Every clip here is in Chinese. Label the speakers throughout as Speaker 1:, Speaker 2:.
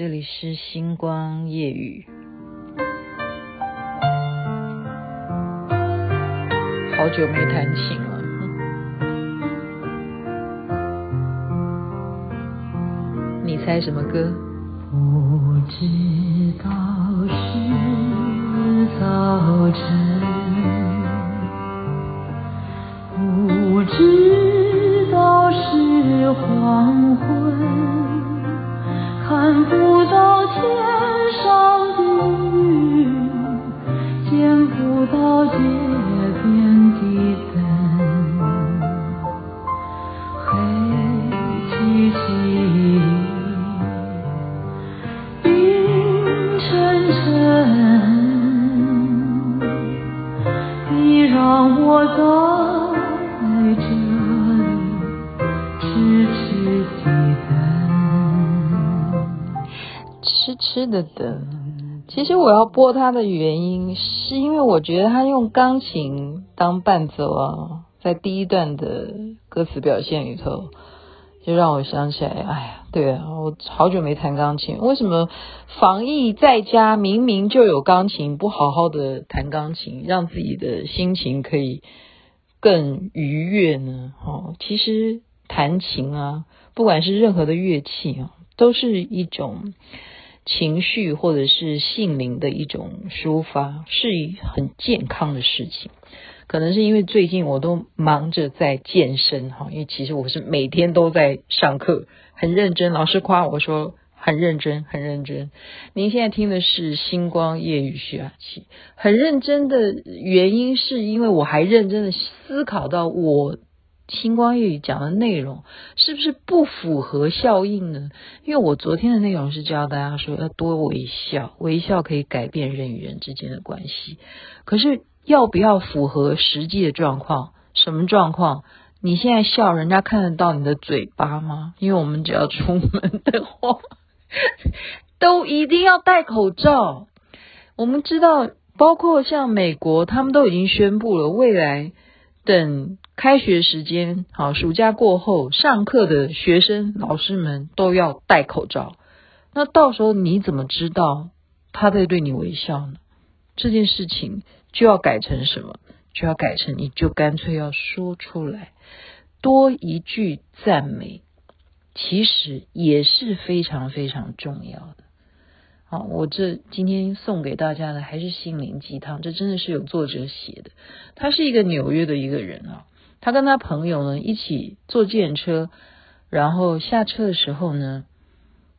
Speaker 1: 这里是星光夜雨。好久没弹琴了，你猜什么歌？
Speaker 2: 不知道是早晨，不知道是黄昏。看不吃的的，
Speaker 1: 其实我要播它的原因，是因为我觉得他用钢琴当伴奏啊，在第一段的歌词表现里头，就让我想起来，哎呀，对啊，我好久没弹钢琴，为什么防疫在家明明就有钢琴，不好好的弹钢琴，让自己的心情可以更愉悦呢？哦，其实弹琴啊，不管是任何的乐器啊，都是一种。情绪或者是心灵的一种抒发，是很健康的事情。可能是因为最近我都忙着在健身哈，因为其实我是每天都在上课，很认真。老师夸我说很认真，很认真。您现在听的是星光夜雨徐雅琪，很认真的原因是因为我还认真的思考到我。星光夜语讲的内容是不是不符合效应呢？因为我昨天的内容是教大家说要多微笑，微笑可以改变人与人之间的关系。可是要不要符合实际的状况？什么状况？你现在笑，人家看得到你的嘴巴吗？因为我们只要出门的话，都一定要戴口罩。我们知道，包括像美国，他们都已经宣布了，未来等。开学时间，好，暑假过后上课的学生、老师们都要戴口罩。那到时候你怎么知道他在对你微笑呢？这件事情就要改成什么？就要改成你就干脆要说出来，多一句赞美，其实也是非常非常重要的。好，我这今天送给大家的还是心灵鸡汤，这真的是有作者写的。他是一个纽约的一个人啊。他跟他朋友呢一起坐计程车，然后下车的时候呢，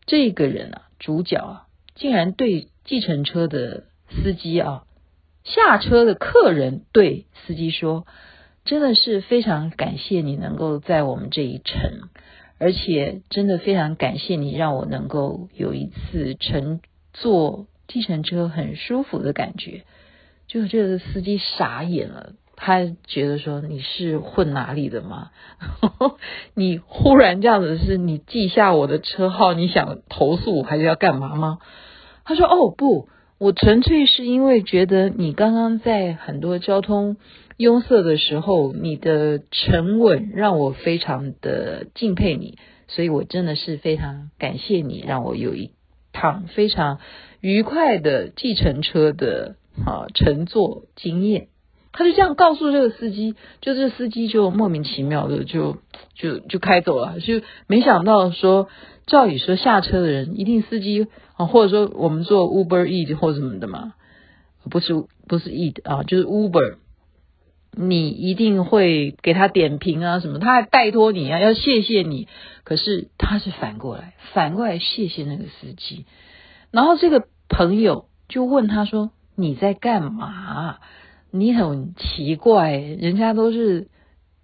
Speaker 1: 这个人啊，主角啊，竟然对计程车的司机啊，下车的客人对司机说：“真的是非常感谢你能够在我们这一程，而且真的非常感谢你让我能够有一次乘坐计程车很舒服的感觉。”就这个司机傻眼了。他觉得说，你是混哪里的吗？你忽然这样子，是你记下我的车号，你想投诉还是要干嘛吗？他说：哦不，我纯粹是因为觉得你刚刚在很多交通拥塞的时候，你的沉稳让我非常的敬佩你，所以我真的是非常感谢你，让我有一趟非常愉快的计程车的啊乘坐经验。他就这样告诉这个司机，就这司机就莫名其妙的就就就开走了，就没想到说，照理说下车的人一定司机啊，或者说我们做 Uber Eat 或什么的嘛，不是不是 Eat 啊，就是 Uber，你一定会给他点评啊什么，他还拜托你啊，要谢谢你，可是他是反过来，反过来谢谢那个司机，然后这个朋友就问他说，你在干嘛？你很奇怪，人家都是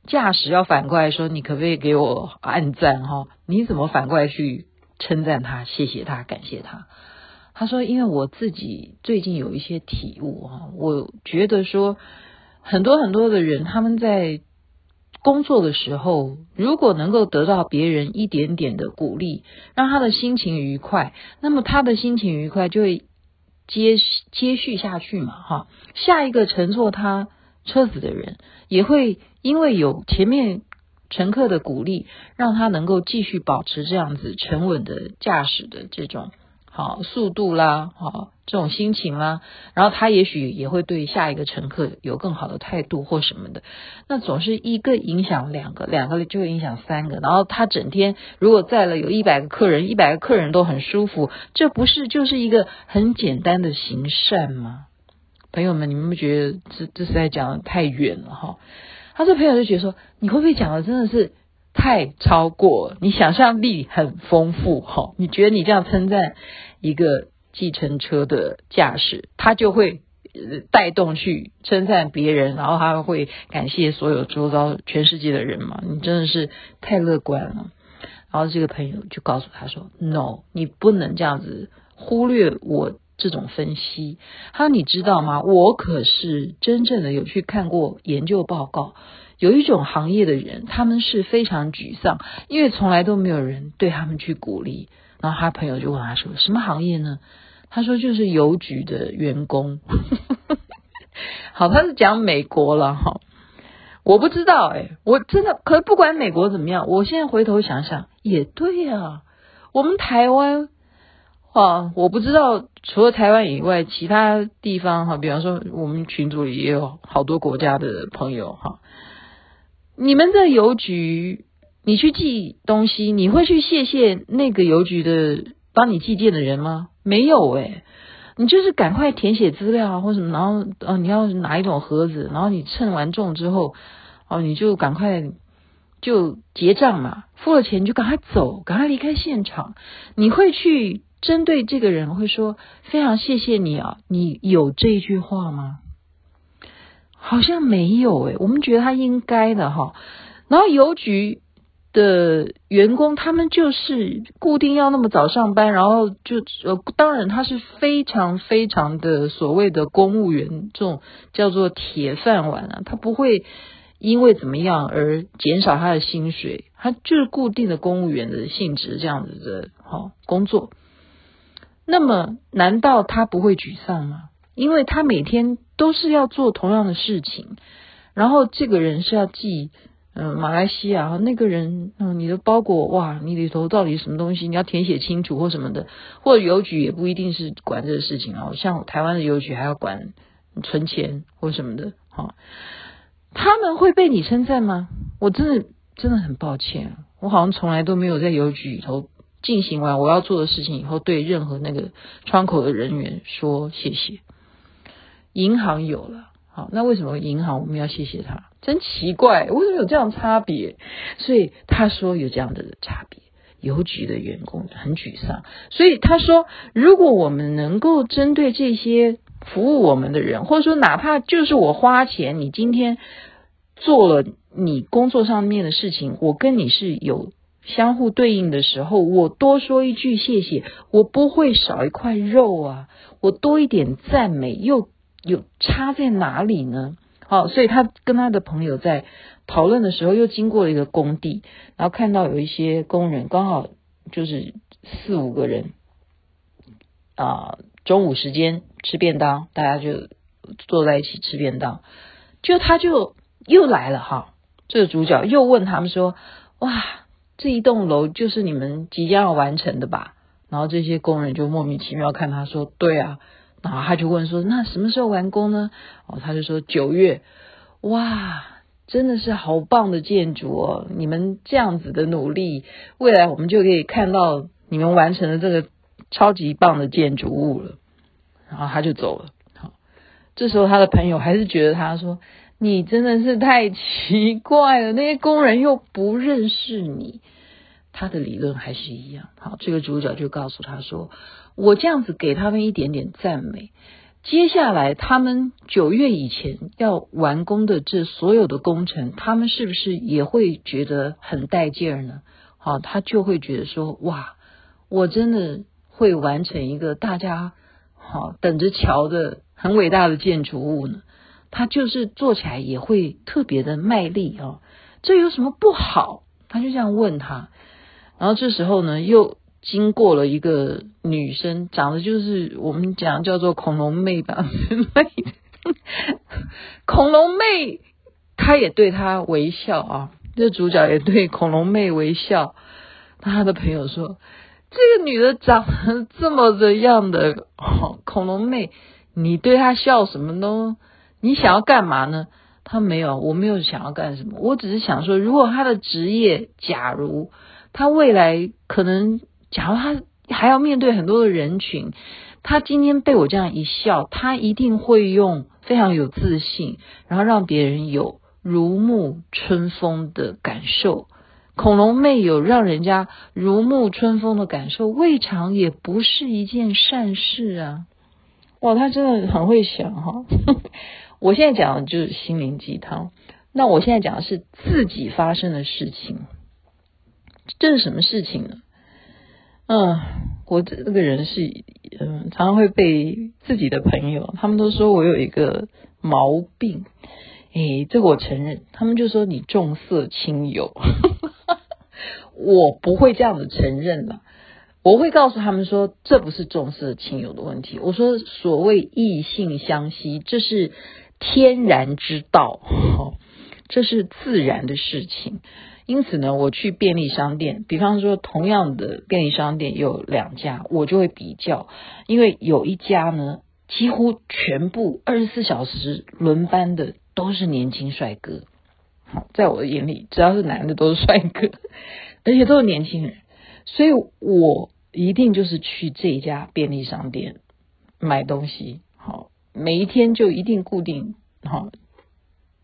Speaker 1: 驾驶要反过来说，你可不可以给我按赞哈？你怎么反过来去称赞他、谢谢他、感谢他？他说：“因为我自己最近有一些体悟哈，我觉得说很多很多的人他们在工作的时候，如果能够得到别人一点点的鼓励，让他的心情愉快，那么他的心情愉快就会。”接接续下去嘛，哈，下一个乘坐他车子的人也会因为有前面乘客的鼓励，让他能够继续保持这样子沉稳的驾驶的这种好速度啦，好这种心情啦，然后他也许也会对下一个乘客有更好的态度或什么的。那总是一个影响两个，两个就影响三个，然后他整天如果载了有一百个客人，一百个客人都很舒服，这不是就是一个很简单的行善吗？朋友们，你们不觉得这这实在讲的太远了哈？他这朋友就觉得说，你会不会讲的真的是？太超过，你想象力很丰富哈！你觉得你这样称赞一个计程车的驾驶，他就会带动去称赞别人，然后他会感谢所有周遭全世界的人嘛？你真的是太乐观了。然后这个朋友就告诉他说：“No，你不能这样子忽略我这种分析。”他说：“你知道吗？我可是真正的有去看过研究报告。”有一种行业的人，他们是非常沮丧，因为从来都没有人对他们去鼓励。然后他朋友就问他说：“什么行业呢？”他说：“就是邮局的员工。”好，他是讲美国了哈，我不知道哎，我真的可不管美国怎么样，我现在回头想想也对、啊。我们台湾啊，我不知道除了台湾以外，其他地方哈，比方说我们群组里也有好多国家的朋友哈。你们的邮局，你去寄东西，你会去谢谢那个邮局的帮你寄件的人吗？没有诶，你就是赶快填写资料啊，或什么，然后呃，你要拿一种盒子，然后你称完重之后，哦，你就赶快就结账嘛，付了钱你就赶快走，赶快离开现场。你会去针对这个人会说非常谢谢你啊，你有这句话吗？好像没有诶，我们觉得他应该的哈。然后邮局的员工，他们就是固定要那么早上班，然后就呃，当然他是非常非常的所谓的公务员，这种叫做铁饭碗啊，他不会因为怎么样而减少他的薪水，他就是固定的公务员的性质这样子的哈工作。那么难道他不会沮丧吗？因为他每天都是要做同样的事情，然后这个人是要寄，嗯、马来西亚，那个人，嗯、你的包裹，哇，你里头到底什么东西？你要填写清楚或什么的，或者邮局也不一定是管这个事情啊，像台湾的邮局还要管存钱或什么的，哈，他们会被你称赞吗？我真的真的很抱歉，我好像从来都没有在邮局里头进行完我要做的事情以后，对任何那个窗口的人员说谢谢。银行有了，好，那为什么银行我们要谢谢他？真奇怪，为什么有这样差别？所以他说有这样的差别。邮局的员工很沮丧，所以他说，如果我们能够针对这些服务我们的人，或者说哪怕就是我花钱，你今天做了你工作上面的事情，我跟你是有相互对应的时候，我多说一句谢谢，我不会少一块肉啊，我多一点赞美又。有差在哪里呢？好，所以他跟他的朋友在讨论的时候，又经过了一个工地，然后看到有一些工人，刚好就是四五个人啊，中午时间吃便当，大家就坐在一起吃便当，就他就又来了哈，这个主角又问他们说：“哇，这一栋楼就是你们即将要完成的吧？”然后这些工人就莫名其妙看他说：“对啊。”然后他就问说：“那什么时候完工呢？”哦，他就说：“九月。”哇，真的是好棒的建筑哦！你们这样子的努力，未来我们就可以看到你们完成了这个超级棒的建筑物了。然后他就走了。好，这时候他的朋友还是觉得他说：“你真的是太奇怪了，那些工人又不认识你。”他的理论还是一样。好，这个主角就告诉他说。我这样子给他们一点点赞美，接下来他们九月以前要完工的这所有的工程，他们是不是也会觉得很带劲儿呢？好，他就会觉得说，哇，我真的会完成一个大家好等着瞧的很伟大的建筑物呢。他就是做起来也会特别的卖力啊，这有什么不好？他就这样问他，然后这时候呢又。经过了一个女生，长得就是我们讲叫做恐龙妹吧，恐龙妹，她也对他微笑啊。这主角也对恐龙妹微笑。他的朋友说：“这个女的长得这么的样的，哦，恐龙妹，你对她笑什么呢？你想要干嘛呢？她没有，我没有想要干什么，我只是想说，如果她的职业，假如他未来可能，假如他还要面对很多的人群，他今天被我这样一笑，他一定会用非常有自信，然后让别人有如沐春风的感受。恐龙妹有让人家如沐春风的感受，未尝也不是一件善事啊！哇，他真的很会想哈。我现在讲的就是心灵鸡汤，那我现在讲的是自己发生的事情。这是什么事情呢？嗯，我这个人是嗯，常常会被自己的朋友，他们都说我有一个毛病。诶，这个我承认，他们就说你重色轻友。我不会这样子承认了，我会告诉他们说，这不是重色轻友的问题。我说，所谓异性相吸，这是天然之道，这是自然的事情。因此呢，我去便利商店，比方说同样的便利商店有两家，我就会比较，因为有一家呢，几乎全部二十四小时轮班的都是年轻帅哥。好，在我的眼里，只要是男的都是帅哥。而且都是年轻人，所以我一定就是去这一家便利商店买东西。好，每一天就一定固定好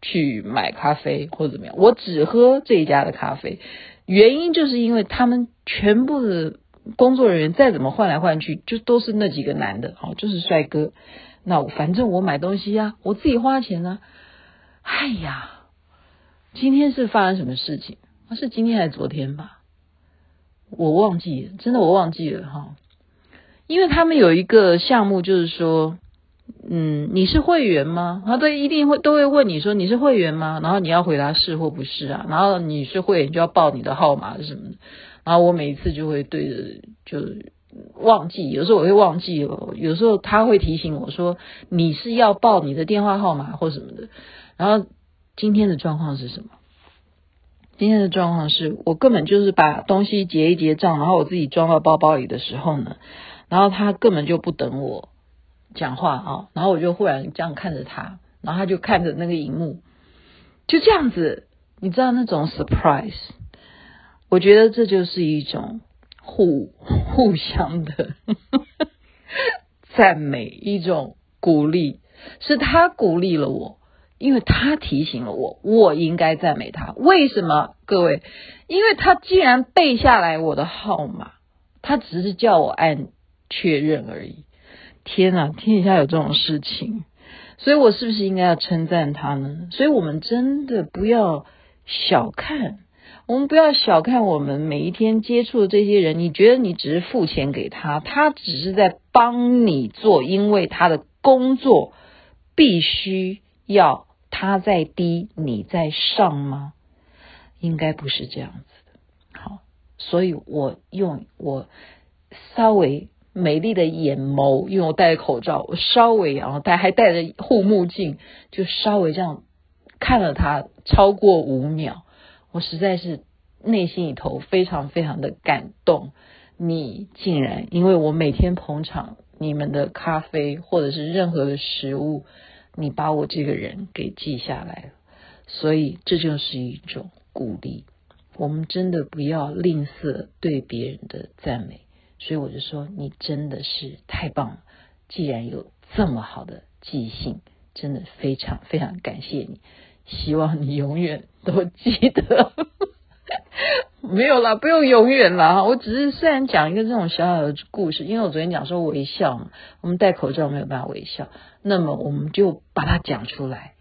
Speaker 1: 去买咖啡或者怎么样。我只喝这一家的咖啡，原因就是因为他们全部的工作人员再怎么换来换去，就都是那几个男的，哦，就是帅哥。那反正我买东西呀，我自己花钱啊。哎呀，今天是发生什么事情？是今天还是昨天吧？我忘记了，真的我忘记了哈。因为他们有一个项目，就是说，嗯，你是会员吗？他都一定会都会问你说你是会员吗？然后你要回答是或不是啊。然后你是会员就要报你的号码什么的。然后我每一次就会对着就忘记，有时候我会忘记了，有时候他会提醒我说你是要报你的电话号码或什么的。然后今天的状况是什么？今天的状况是我根本就是把东西结一结账，然后我自己装到包包里的时候呢，然后他根本就不等我讲话啊，然后我就忽然这样看着他，然后他就看着那个荧幕，就这样子，你知道那种 surprise，我觉得这就是一种互 互相的 赞美，一种鼓励，是他鼓励了我。因为他提醒了我，我应该赞美他。为什么？各位，因为他既然背下来我的号码，他只是叫我按确认而已。天哪，天底下有这种事情，所以我是不是应该要称赞他呢？所以我们真的不要小看，我们不要小看我们每一天接触的这些人。你觉得你只是付钱给他，他只是在帮你做，因为他的工作必须要。他在低，你在上吗？应该不是这样子的。好，所以我用我稍微美丽的眼眸，因为我戴着口罩，我稍微然后戴还戴着护目镜，就稍微这样看了他超过五秒，我实在是内心里头非常非常的感动。你竟然因为我每天捧场你们的咖啡或者是任何的食物。你把我这个人给记下来了，所以这就是一种鼓励。我们真的不要吝啬对别人的赞美，所以我就说你真的是太棒了。既然有这么好的记性，真的非常非常感谢你。希望你永远都记得。没有啦，不用永远啦。我只是虽然讲一个这种小小的故事，因为我昨天讲说微笑嘛，我们戴口罩没有办法微笑，那么我们就把它讲出来，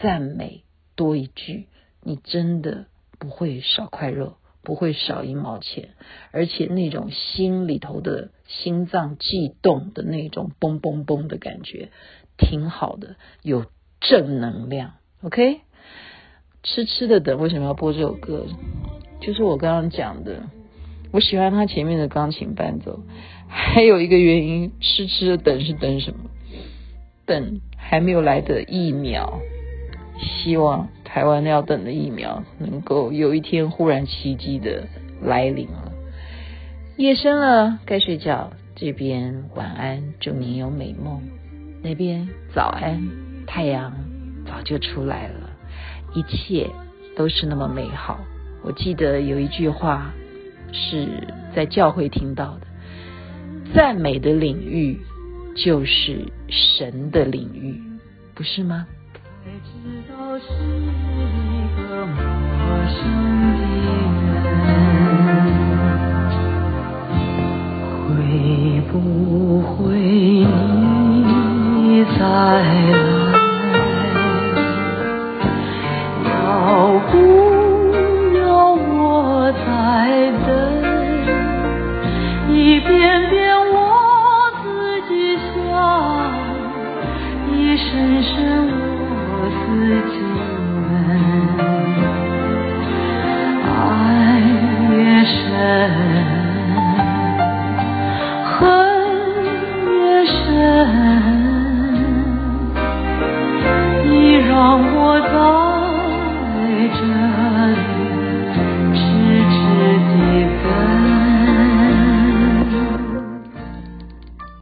Speaker 1: 赞美多一句，你真的不会少块肉，不会少一毛钱，而且那种心里头的心脏悸动的那种嘣嘣嘣的感觉，挺好的，有正能量。OK，痴痴的等，为什么要播这首歌？就是我刚刚讲的，我喜欢他前面的钢琴伴奏，还有一个原因，痴痴的等是等什么？等还没有来的一秒，希望台湾要等的疫苗能够有一天忽然奇迹的来临了。夜深了，该睡觉。这边晚安，祝您有美梦。那边早安，太阳早就出来了，一切都是那么美好。我记得有一句话是在教会听到的：赞美的领域就是神的领域，不是吗？才知道是一个陌生
Speaker 2: 的人，会不会你再来？